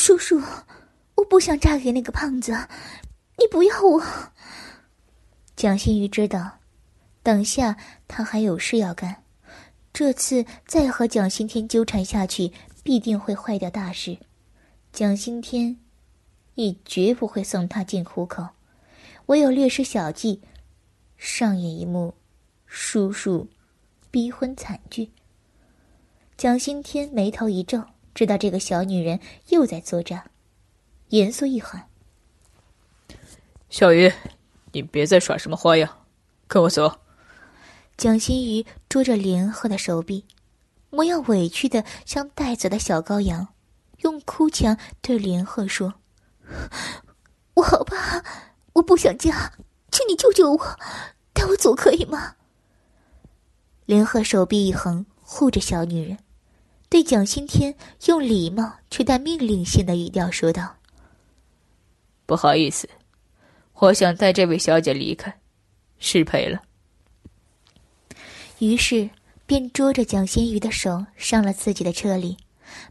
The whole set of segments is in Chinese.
叔叔，我不想嫁给那个胖子，你不要我。蒋新宇知道，等下他还有事要干，这次再和蒋新天纠缠下去，必定会坏掉大事。蒋新天也绝不会送他进虎口，唯有略施小计，上演一幕叔叔逼婚惨剧。蒋新天眉头一皱，知道这个小女人又在作诈，严肃一喊：“小鱼。”你别再耍什么花样，跟我走。蒋新宇捉着林鹤的手臂，模样委屈的像带走的小羔羊，用哭腔对林鹤说：“我好怕，我不想嫁，请你救救我，带我走可以吗？”林鹤手臂一横，护着小女人，对蒋新天用礼貌却带命令性的语调说道：“不好意思。”我想带这位小姐离开，失陪了。于是便捉着蒋新宇的手上了自己的车里，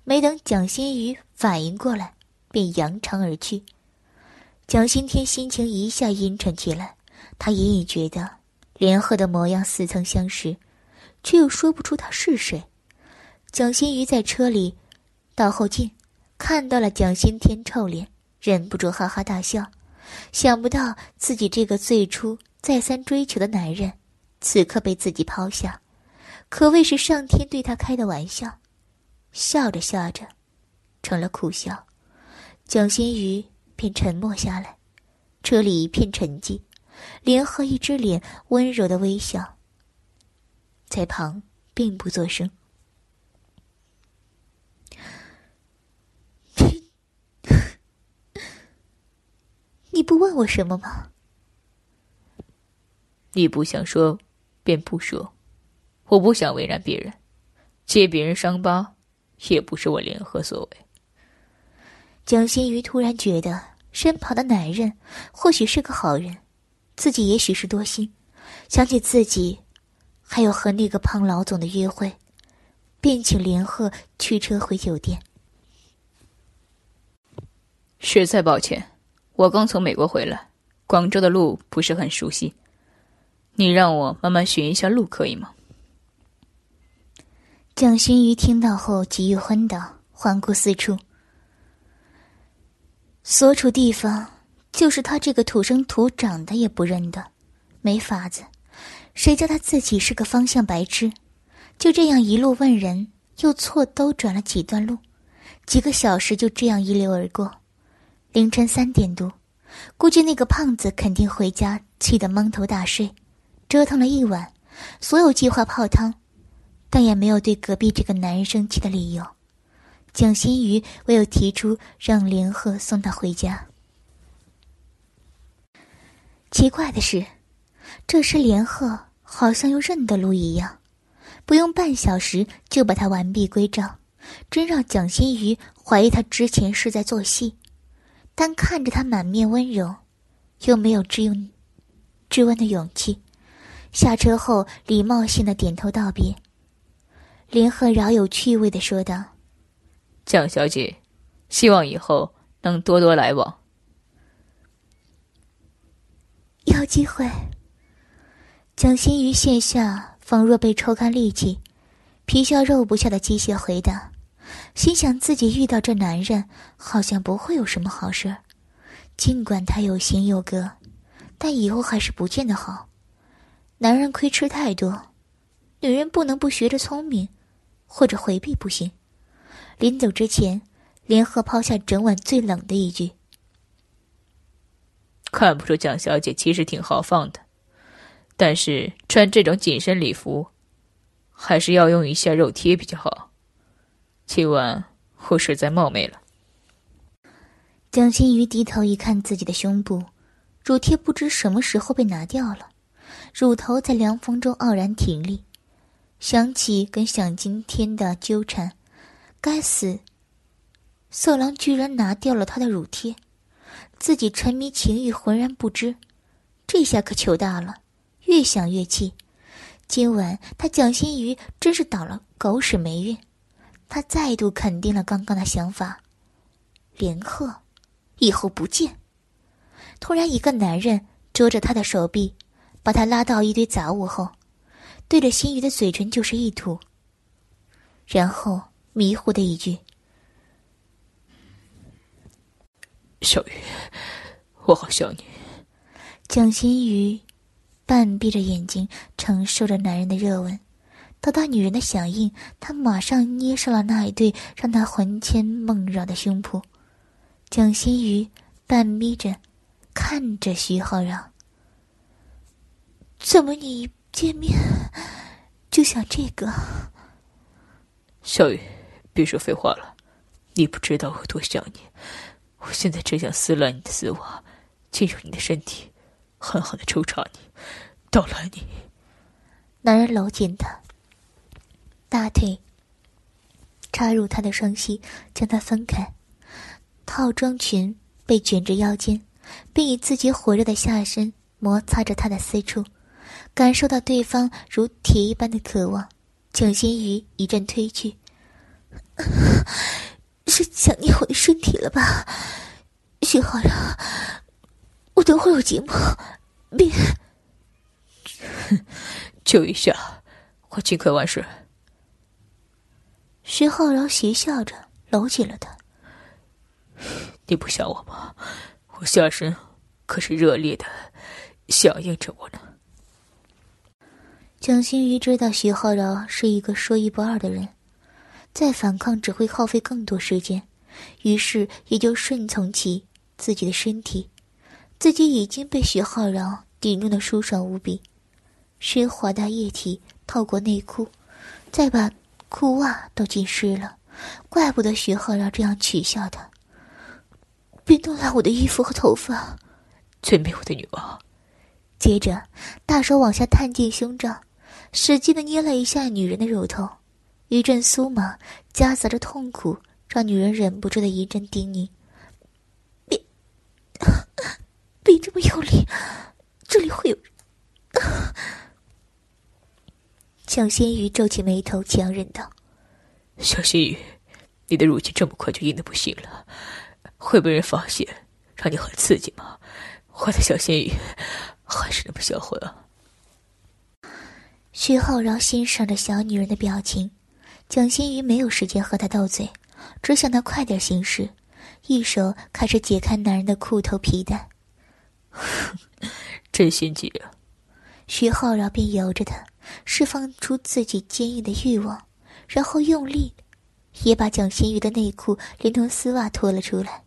没等蒋新宇反应过来，便扬长而去。蒋新天心情一下阴沉起来，他隐隐觉得连鹤的模样似曾相识，却又说不出他是谁。蒋欣瑜在车里倒后镜看到了蒋新天臭脸，忍不住哈哈大笑。想不到自己这个最初再三追求的男人，此刻被自己抛下，可谓是上天对他开的玩笑。笑着笑着，成了苦笑。蒋欣瑜便沉默下来，车里一片沉寂，联合一只脸温柔的微笑，在旁并不作声。你不问我什么吗？你不想说，便不说。我不想为难别人，揭别人伤疤，也不是我联合所为。蒋新瑜突然觉得身旁的男人或许是个好人，自己也许是多心。想起自己还有和那个胖老总的约会，便请连鹤驱车回酒店。实在抱歉。我刚从美国回来，广州的路不是很熟悉，你让我慢慢寻一下路，可以吗？蒋欣瑜听到后急于昏倒，环顾四处，所处地方就是他这个土生土长的也不认得，没法子，谁叫他自己是个方向白痴？就这样一路问人，又错兜转了几段路，几个小时就这样一溜而过。凌晨三点多，估计那个胖子肯定回家，气得蒙头大睡，折腾了一晚，所有计划泡汤，但也没有对隔壁这个男人生气的理由。蒋新宇唯有提出让连鹤送他回家。奇怪的是，这时连鹤好像又认得路一样，不用半小时就把他完璧归赵，真让蒋新宇怀疑他之前是在做戏。但看着他满面温柔，又没有质用、质问的勇气，下车后礼貌性的点头道别。林鹤饶有趣味的说道：“蒋小姐，希望以后能多多来往。有机会。”蒋新瑜线下仿若被抽干力气，皮笑肉不笑的机械回答。心想自己遇到这男人，好像不会有什么好事尽管他有型有格，但以后还是不见得好。男人亏吃太多，女人不能不学着聪明，或者回避不行。临走之前，联合抛下整晚最冷的一句：“看不出蒋小姐其实挺豪放的，但是穿这种紧身礼服，还是要用一下肉贴比较好。”今晚我实在冒昧了。蒋新瑜低头一看自己的胸部，乳贴不知什么时候被拿掉了，乳头在凉风中傲然挺立。想起跟想今天的纠缠，该死！色狼居然拿掉了他的乳贴，自己沉迷情欲浑然不知，这下可糗大了。越想越气，今晚他蒋新瑜真是倒了狗屎霉运。他再度肯定了刚刚的想法，连鹤，以后不见。突然，一个男人捉着他的手臂，把他拉到一堆杂物后，对着心雨的嘴唇就是一吐，然后迷糊的一句：“小雨，我好想你。”蒋心雨半闭着眼睛，承受着男人的热吻。得到女人的响应，他马上捏上了那一对让他魂牵梦绕的胸脯。蒋欣瑜半眯着，看着徐浩然：“怎么你一见面就想这个？”小雨，别说废话了，你不知道我多想你。我现在只想撕烂你的丝袜，进入你的身体，狠狠的抽查你，捣烂你。男人搂紧她。大腿插入他的双膝，将他分开。套装裙被卷至腰间，并以自己火热的下身摩擦着他的私处，感受到对方如铁一般的渴望。蒋心瑜一阵推拒：“是想念我的身体了吧？徐浩然，我等会有节目，别…… 就一下，我尽快完事。”徐浩然邪笑着搂紧了她。你不想我吗？我下身可是热烈的响应着我呢。蒋欣瑜知道徐浩然是一个说一不二的人，再反抗只会耗费更多时间，于是也就顺从起自己的身体。自己已经被徐浩然顶用的舒爽无比，湿滑的液体透过内裤，再把。裤袜都浸湿了，怪不得徐浩要这样取笑他。别弄烂我的衣服和头发，最美我的女王。接着，大手往下探进胸罩，使劲的捏了一下女人的乳头，一阵酥麻夹杂着痛苦，让女人忍不住的一阵叮咛：“别，别这么用力，这里会有。”蒋新宇皱起眉头，强忍道：“小心雨，你的乳腺这么快就硬的不行了，会被人发现，让你很刺激吗？我的小心雨，还是那么销魂啊！”徐浩然欣赏着小女人的表情，蒋新宇没有时间和他斗嘴，只想他快点行事，一手开始解开男人的裤头皮带。真心急啊！徐浩然便由着他。释放出自己坚硬的欲望，然后用力，也把蒋心瑜的内裤连同丝袜脱了出来，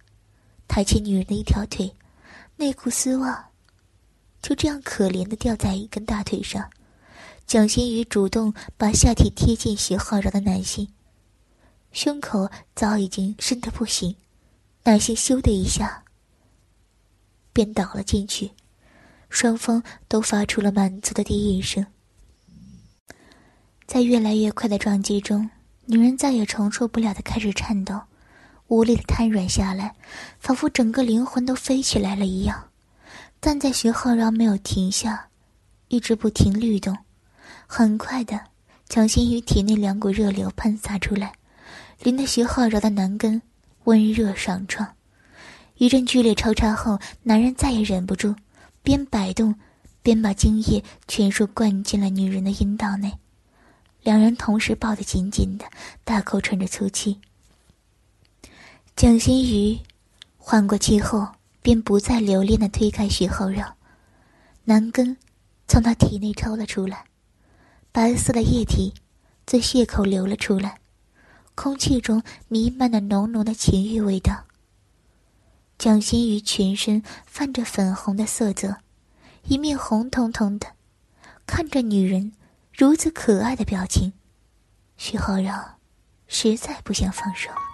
抬起女人的一条腿，内裤丝袜就这样可怜的掉在一根大腿上。蒋心瑜主动把下体贴近徐浩然的男性，胸口早已经深的不行，男性咻的一下便倒了进去，双方都发出了满足的低吟声。在越来越快的撞击中，女人再也承受不了的开始颤抖，无力的瘫软下来，仿佛整个灵魂都飞起来了一样。但在徐浩然没有停下，一直不停律动。很快的，蒋心宇体内两股热流喷洒出来，淋得徐浩然的男根温热爽畅。一阵剧烈抽插后，男人再也忍不住，边摆动，边把精液全数灌进了女人的阴道内。两人同时抱得紧紧的，大口喘着粗气。蒋新瑜缓过气后，便不再留恋的推开徐浩然，男根从他体内抽了出来，白色的液体自血口流了出来，空气中弥漫着浓浓的情欲味道。蒋心瑜全身泛着粉红的色泽，一面红彤彤的，看着女人。如此可爱的表情，徐浩然实在不想放手。